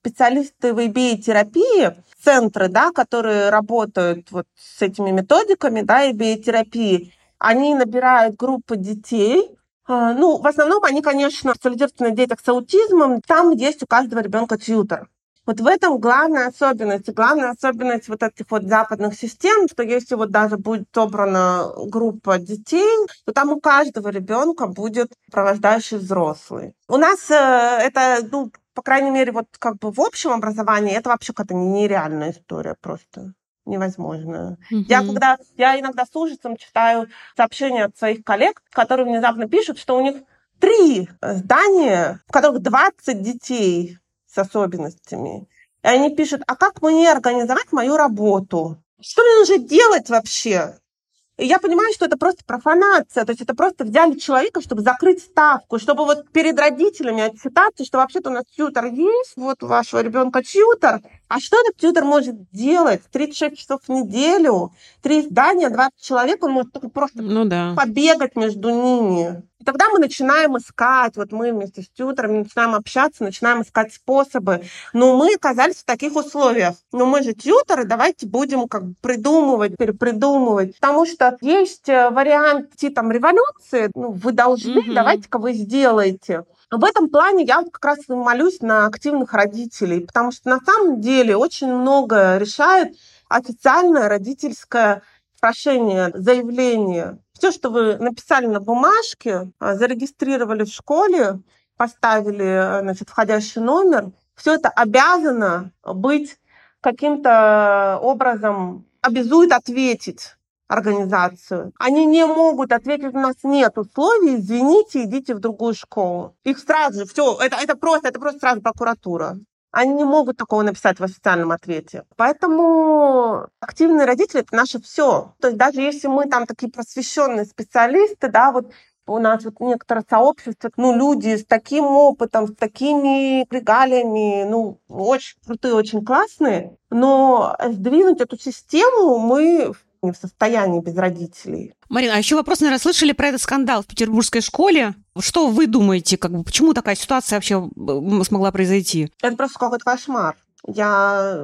специалисты в IBA-терапии, центры, да, которые работают вот с этими методиками, да, и биотерапии, они набирают группы детей, а, ну, в основном они, конечно, специализируются на детях с аутизмом. Там есть у каждого ребенка тьютер. Вот в этом главная особенность. Главная особенность вот этих вот западных систем, что если вот даже будет собрана группа детей, то там у каждого ребенка будет провождающий взрослый. У нас э, это, ну, по крайней мере, вот как бы в общем образовании это вообще какая-то нереальная история просто невозможно. Mm-hmm. Я когда я иногда с ужасом читаю сообщения от своих коллег, которые внезапно пишут, что у них три здания, в которых 20 детей с особенностями. И они пишут, а как мне организовать мою работу? Что мне нужно делать вообще? И я понимаю, что это просто профанация, то есть это просто взяли человека, чтобы закрыть ставку, чтобы вот перед родителями отчитаться, что вообще-то у нас тьютер есть, вот у вашего ребенка тьютер, а что этот тьютер может делать? 36 часов в неделю, три здания, 20 человек, он может только просто ну, да. побегать между ними. И тогда мы начинаем искать, вот мы вместе с тьютером начинаем общаться, начинаем искать способы. Но мы оказались в таких условиях. Но мы же тьютеры, давайте будем как бы придумывать, перепридумывать. Потому что есть э, вариант там революции, ну, вы должны, mm-hmm. давайте-ка вы сделаете. В этом плане я как раз молюсь на активных родителей, потому что на самом деле очень много решает официальное родительское прошение, заявление. Все, что вы написали на бумажке, а, зарегистрировали в школе, поставили значит, входящий номер, все это обязано быть каким-то образом, обязует ответить организацию. Они не могут ответить, у нас нет условий, извините, идите в другую школу. Их сразу же, все, это, это просто, это просто сразу прокуратура. Они не могут такого написать в официальном ответе. Поэтому активные родители — это наше все. То есть даже если мы там такие просвещенные специалисты, да, вот у нас вот некоторое сообщество, ну, люди с таким опытом, с такими регалиями, ну, очень крутые, очень классные, но сдвинуть эту систему мы не в состоянии без родителей. Марина, а еще вопрос, наверное, слышали про этот скандал в петербургской школе? Что вы думаете, как бы, почему такая ситуация вообще смогла произойти? Это просто какой-то кошмар. Я,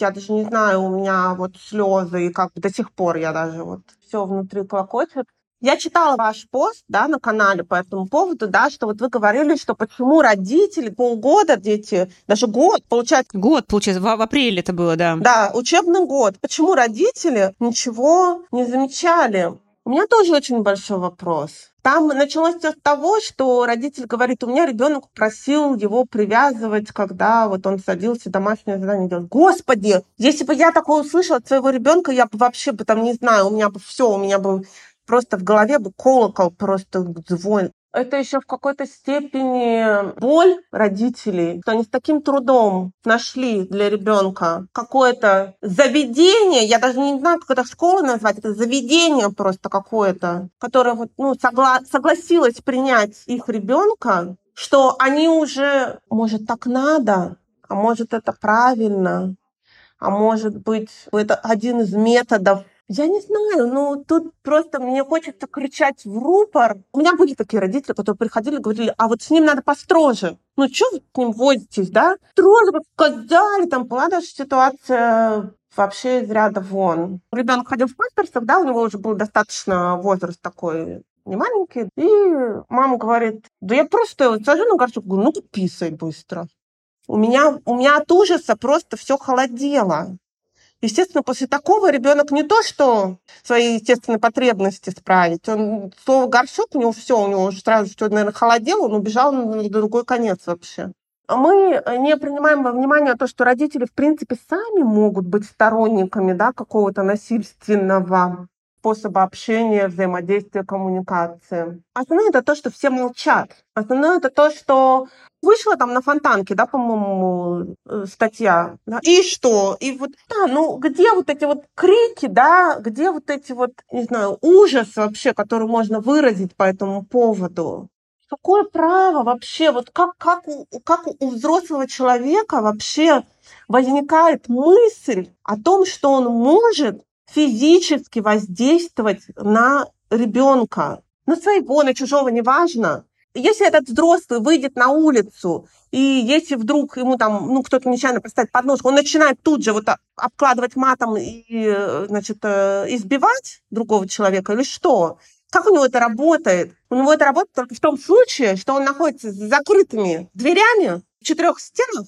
я даже не знаю, у меня вот слезы, и как до сих пор я даже вот все внутри клокочет. Я читала ваш пост да, на канале по этому поводу, да, что вот вы говорили, что почему родители полгода, дети, даже год, получается... Год, получается, в, в апреле это было, да. Да, учебный год. Почему родители ничего не замечали? У меня тоже очень большой вопрос. Там началось все с того, что родитель говорит, у меня ребенок просил его привязывать, когда вот он садился домашнее задание делать. Господи, если бы я такое услышала от своего ребенка, я бы вообще бы там, не знаю, у меня бы все, у меня бы просто в голове бы колокол просто звон. Это еще в какой-то степени боль родителей, что они с таким трудом нашли для ребенка какое-то заведение, я даже не знаю, как это школа назвать, это заведение просто какое-то, которое вот, ну, согла согласилось принять их ребенка, что они уже, может, так надо, а может, это правильно, а может быть, это один из методов я не знаю, ну тут просто мне хочется кричать в рупор. У меня были такие родители, которые приходили и говорили, а вот с ним надо построже. Ну что вы с ним возитесь, да? Строже бы сказали, там была даже ситуация вообще из ряда вон. Ребенок ходил в памперсах, да, у него уже был достаточно возраст такой не маленький. И мама говорит, да я просто сажу на горшок, говорю, ну-ка писай быстро. У меня, у меня от ужаса просто все холодело. Естественно, после такого ребенок не то, что свои естественные потребности справить. Он слово горшок, у него все, у него уже сразу что, наверное, холодело, он убежал на другой конец вообще. Мы не принимаем во внимание то, что родители, в принципе, сами могут быть сторонниками да, какого-то насильственного способа общения, взаимодействия, коммуникации. Основное это то, что все молчат. Основное это то, что вышла там на фонтанке, да, по-моему, э, статья. Да? И что? И вот, да, ну где вот эти вот крики, да, где вот эти вот, не знаю, ужас вообще, который можно выразить по этому поводу? Какое право вообще, вот как, как, у, как у взрослого человека вообще возникает мысль о том, что он может физически воздействовать на ребенка, на своего, на чужого, неважно. Если этот взрослый выйдет на улицу, и если вдруг ему там, ну, кто-то нечаянно поставит подножку, он начинает тут же вот обкладывать матом и, значит, э, избивать другого человека или что? Как у него это работает? У него это работает только в том случае, что он находится с закрытыми дверями в четырех стенах,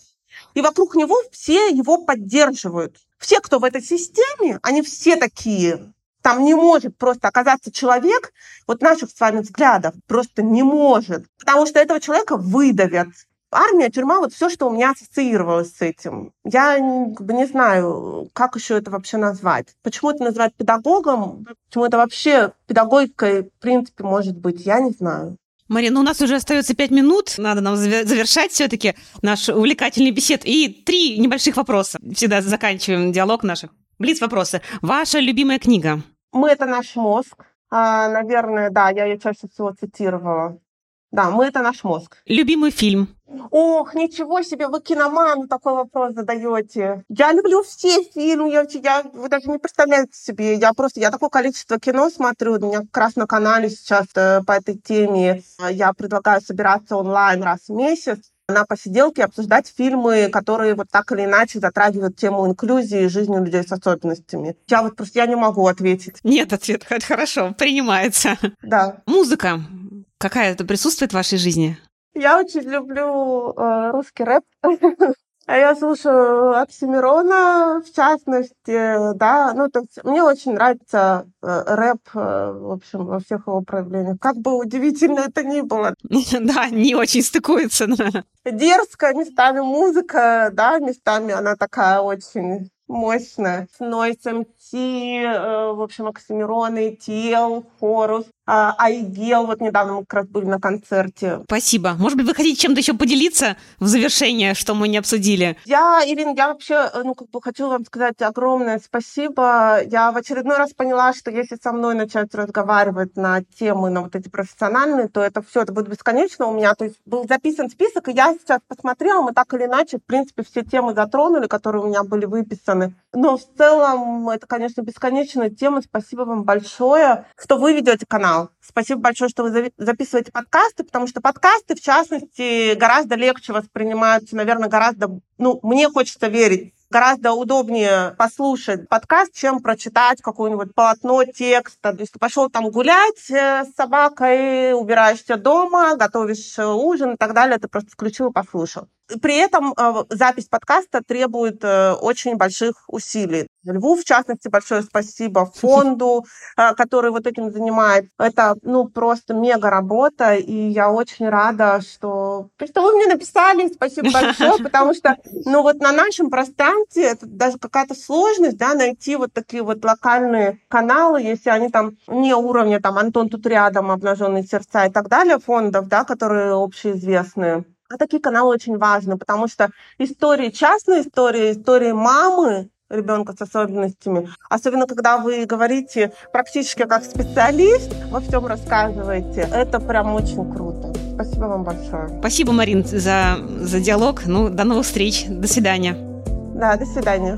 и вокруг него все его поддерживают. Все, кто в этой системе, они все такие. Там не может просто оказаться человек, вот наших с вами взглядов, просто не может. Потому что этого человека выдавят. Армия, тюрьма, вот все, что у меня ассоциировалось с этим. Я не знаю, как еще это вообще назвать. Почему это называть педагогом? Почему это вообще педагогикой, в принципе, может быть, я не знаю. Марина, ну у нас уже остается пять минут, надо нам завершать все-таки наш увлекательный бесед. И три небольших вопроса. Всегда заканчиваем диалог наших. Блиц вопросы. Ваша любимая книга? Мы — это наш мозг. А, наверное, да, я ее чаще всего цитировала. Да, мы — это наш мозг. Любимый фильм? Ох, ничего себе, вы киноман такой вопрос задаете. Я люблю все фильмы, я, я, вы даже не представляете себе. Я просто, я такое количество кино смотрю, у меня как раз на канале сейчас э, по этой теме. Я предлагаю собираться онлайн раз в месяц на посиделке обсуждать фильмы, которые вот так или иначе затрагивают тему инклюзии и жизни людей с особенностями. Я вот просто я не могу ответить. Нет ответ, хорошо, принимается. Да. Музыка. Какая это присутствует в вашей жизни? Я очень люблю э, русский рэп. А я слушаю Оксимирона, в частности, да, ну, то есть мне очень нравится э, рэп, э, в общем, во всех его проявлениях. Как бы удивительно это ни было. Да, не очень стыкуется. Дерзкая местами музыка, да, местами она такая очень мощная. Нойс МТ, э, в общем, Оксимирон, Тел, Хорус. А, Айгел, вот недавно мы как раз были на концерте. Спасибо. Может быть, вы хотите чем-то еще поделиться в завершение, что мы не обсудили? Я, Ирина, я вообще, э, ну, как бы хочу вам сказать огромное спасибо. Я в очередной раз поняла, что если со мной начать разговаривать на темы, на вот эти профессиональные, то это все, это будет бесконечно у меня. То есть был записан список, и я сейчас посмотрела, мы так или иначе, в принципе, все темы затронули, которые у меня были выписаны. Но в целом это, конечно, бесконечная тема. Спасибо вам большое, что вы ведете канал канал. Спасибо большое, что вы записываете подкасты, потому что подкасты, в частности, гораздо легче воспринимаются, наверное, гораздо, ну, мне хочется верить, гораздо удобнее послушать подкаст, чем прочитать какое-нибудь полотно текста. То есть ты пошел там гулять э, с собакой, убираешься дома, готовишь ужин и так далее, ты просто включил и послушал. При этом э, запись подкаста требует э, очень больших усилий. Льву, в частности, большое спасибо фонду, э, который вот этим занимает. Это, ну, просто мега работа, и я очень рада, что, что вы мне написали, спасибо большое, потому что, ну, вот на нашем пространстве это даже какая-то сложность, да, найти вот такие вот локальные каналы, если они там не уровня, там, Антон тут рядом, обнаженные сердца и так далее, фондов, да, которые общеизвестные. А такие каналы очень важны, потому что истории, частные истории, истории мамы, ребенка с особенностями. Особенно, когда вы говорите практически как специалист, во всем рассказываете. Это прям очень круто. Спасибо вам большое. Спасибо, Марин, за, за диалог. Ну, до новых встреч. До свидания. Да, до свидания.